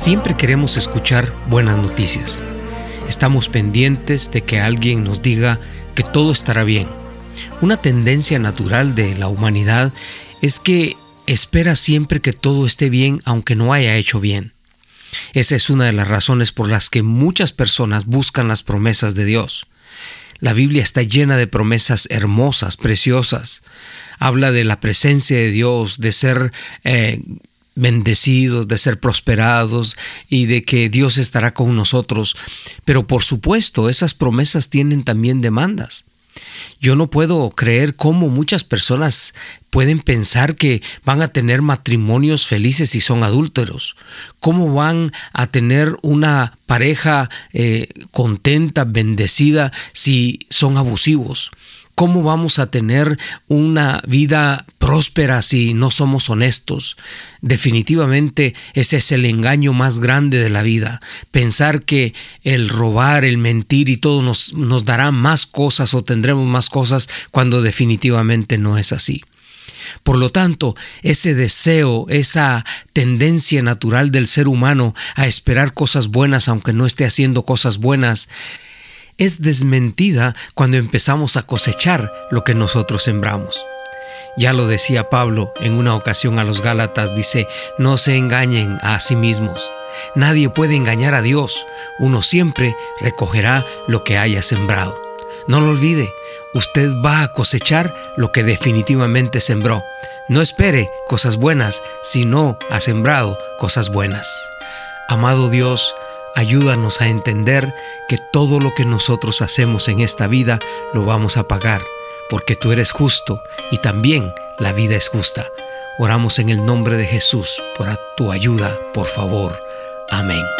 Siempre queremos escuchar buenas noticias. Estamos pendientes de que alguien nos diga que todo estará bien. Una tendencia natural de la humanidad es que espera siempre que todo esté bien aunque no haya hecho bien. Esa es una de las razones por las que muchas personas buscan las promesas de Dios. La Biblia está llena de promesas hermosas, preciosas. Habla de la presencia de Dios, de ser eh, bendecidos, de ser prosperados y de que Dios estará con nosotros. Pero por supuesto, esas promesas tienen también demandas. Yo no puedo creer cómo muchas personas pueden pensar que van a tener matrimonios felices si son adúlteros, cómo van a tener una pareja eh, contenta, bendecida si son abusivos. ¿Cómo vamos a tener una vida próspera si no somos honestos? Definitivamente ese es el engaño más grande de la vida. Pensar que el robar, el mentir y todo nos, nos dará más cosas o tendremos más cosas cuando definitivamente no es así. Por lo tanto, ese deseo, esa tendencia natural del ser humano a esperar cosas buenas aunque no esté haciendo cosas buenas, es desmentida cuando empezamos a cosechar lo que nosotros sembramos. Ya lo decía Pablo en una ocasión a los Gálatas, dice, no se engañen a sí mismos. Nadie puede engañar a Dios. Uno siempre recogerá lo que haya sembrado. No lo olvide, usted va a cosechar lo que definitivamente sembró. No espere cosas buenas si no ha sembrado cosas buenas. Amado Dios, Ayúdanos a entender que todo lo que nosotros hacemos en esta vida lo vamos a pagar, porque tú eres justo y también la vida es justa. Oramos en el nombre de Jesús por tu ayuda, por favor. Amén.